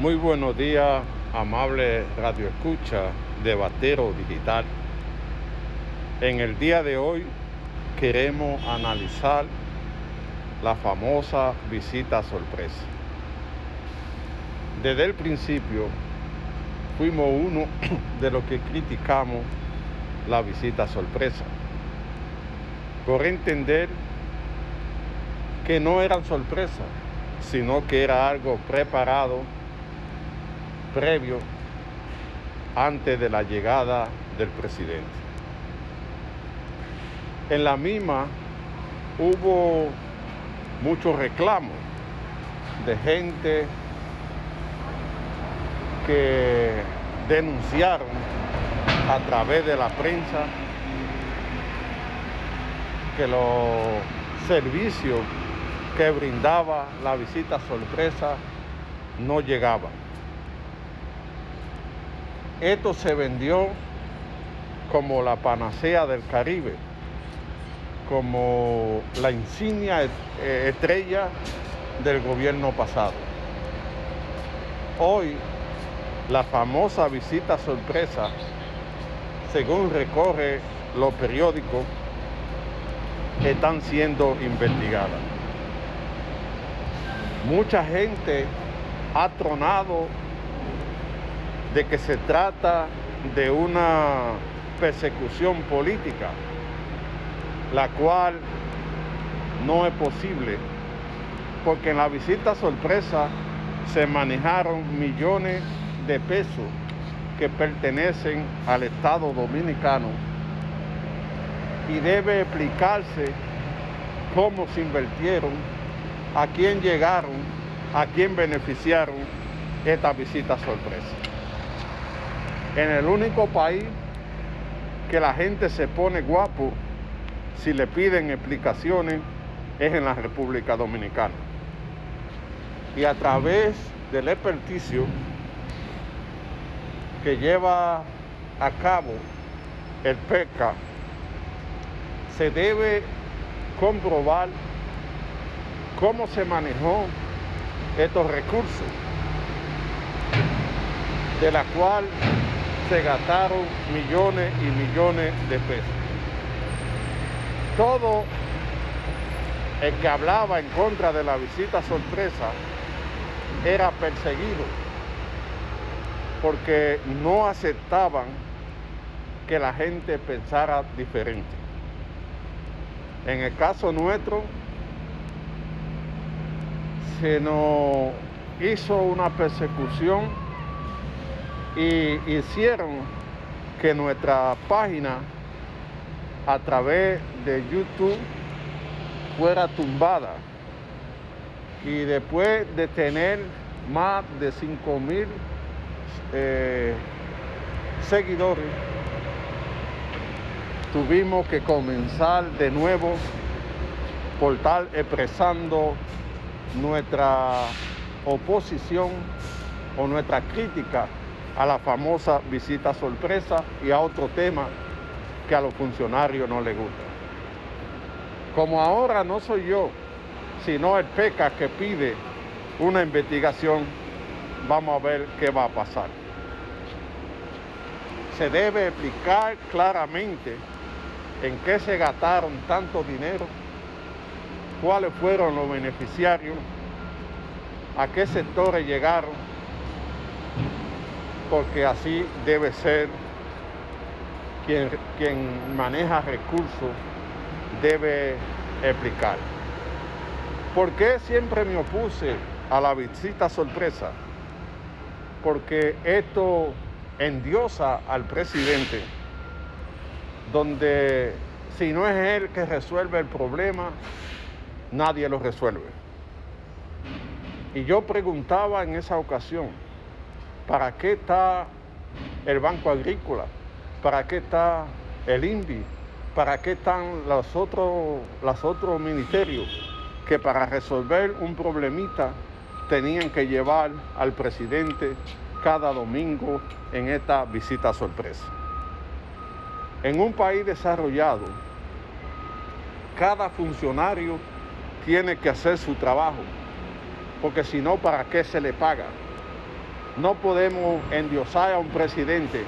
Muy buenos días, amable Radio Escucha de Batero Digital. En el día de hoy queremos analizar la famosa visita sorpresa. Desde el principio fuimos uno de los que criticamos la visita sorpresa, por entender que no eran sorpresas, sino que era algo preparado previo antes de la llegada del presidente. En la misma hubo muchos reclamos de gente que denunciaron a través de la prensa que los servicios que brindaba la visita sorpresa no llegaban. Esto se vendió como la panacea del Caribe, como la insignia eh, estrella del gobierno pasado. Hoy, la famosa visita sorpresa, según recorre los periódicos, están siendo investigadas. Mucha gente ha tronado de que se trata de una persecución política, la cual no es posible, porque en la visita sorpresa se manejaron millones de pesos que pertenecen al Estado dominicano y debe explicarse cómo se invirtieron, a quién llegaron, a quién beneficiaron esta visita sorpresa en el único país que la gente se pone guapo si le piden explicaciones es en la República Dominicana. Y a través del experticio que lleva a cabo el PECA, se debe comprobar cómo se manejó estos recursos, de la cual se gastaron millones y millones de pesos. Todo el que hablaba en contra de la visita sorpresa era perseguido porque no aceptaban que la gente pensara diferente. En el caso nuestro, se nos hizo una persecución y hicieron que nuestra página a través de YouTube fuera tumbada. Y después de tener más de 5 mil eh, seguidores, tuvimos que comenzar de nuevo por tal expresando nuestra oposición o nuestra crítica a la famosa visita sorpresa y a otro tema que a los funcionarios no les gusta. Como ahora no soy yo, sino el PECA que pide una investigación, vamos a ver qué va a pasar. Se debe explicar claramente en qué se gastaron tanto dinero, cuáles fueron los beneficiarios, a qué sectores llegaron porque así debe ser quien, quien maneja recursos debe explicar. ¿Por qué siempre me opuse a la visita sorpresa? Porque esto endiosa al presidente, donde si no es él que resuelve el problema, nadie lo resuelve. Y yo preguntaba en esa ocasión, ¿Para qué está el Banco Agrícola? ¿Para qué está el INVI? ¿Para qué están los otros, los otros ministerios que para resolver un problemita tenían que llevar al presidente cada domingo en esta visita sorpresa? En un país desarrollado, cada funcionario tiene que hacer su trabajo, porque si no, ¿para qué se le paga? No podemos endiosar a un presidente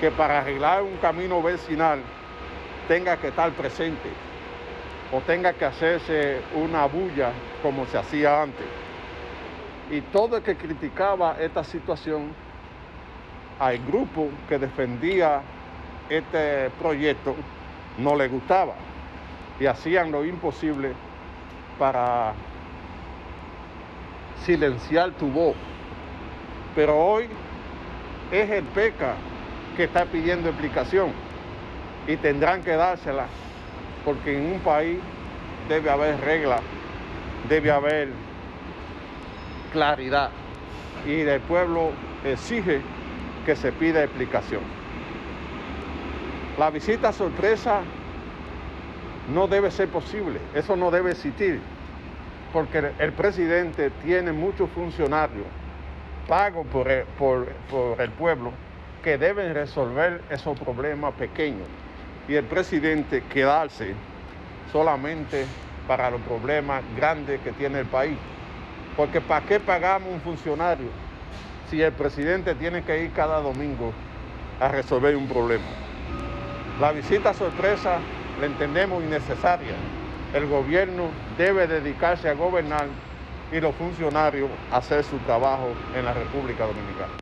que para arreglar un camino vecinal tenga que estar presente o tenga que hacerse una bulla como se hacía antes. Y todo el que criticaba esta situación, al grupo que defendía este proyecto no le gustaba y hacían lo imposible para silenciar tu voz. Pero hoy es el PECA que está pidiendo explicación y tendrán que dársela porque en un país debe haber reglas, debe haber claridad y el pueblo exige que se pida explicación. La visita sorpresa no debe ser posible, eso no debe existir, porque el presidente tiene muchos funcionarios pagos por el, por, por el pueblo que deben resolver esos problemas pequeños y el presidente quedarse solamente para los problemas grandes que tiene el país. Porque ¿para qué pagamos un funcionario si el presidente tiene que ir cada domingo a resolver un problema? La visita sorpresa la entendemos innecesaria. El gobierno debe dedicarse a gobernar y los funcionarios hacer su trabajo en la República Dominicana.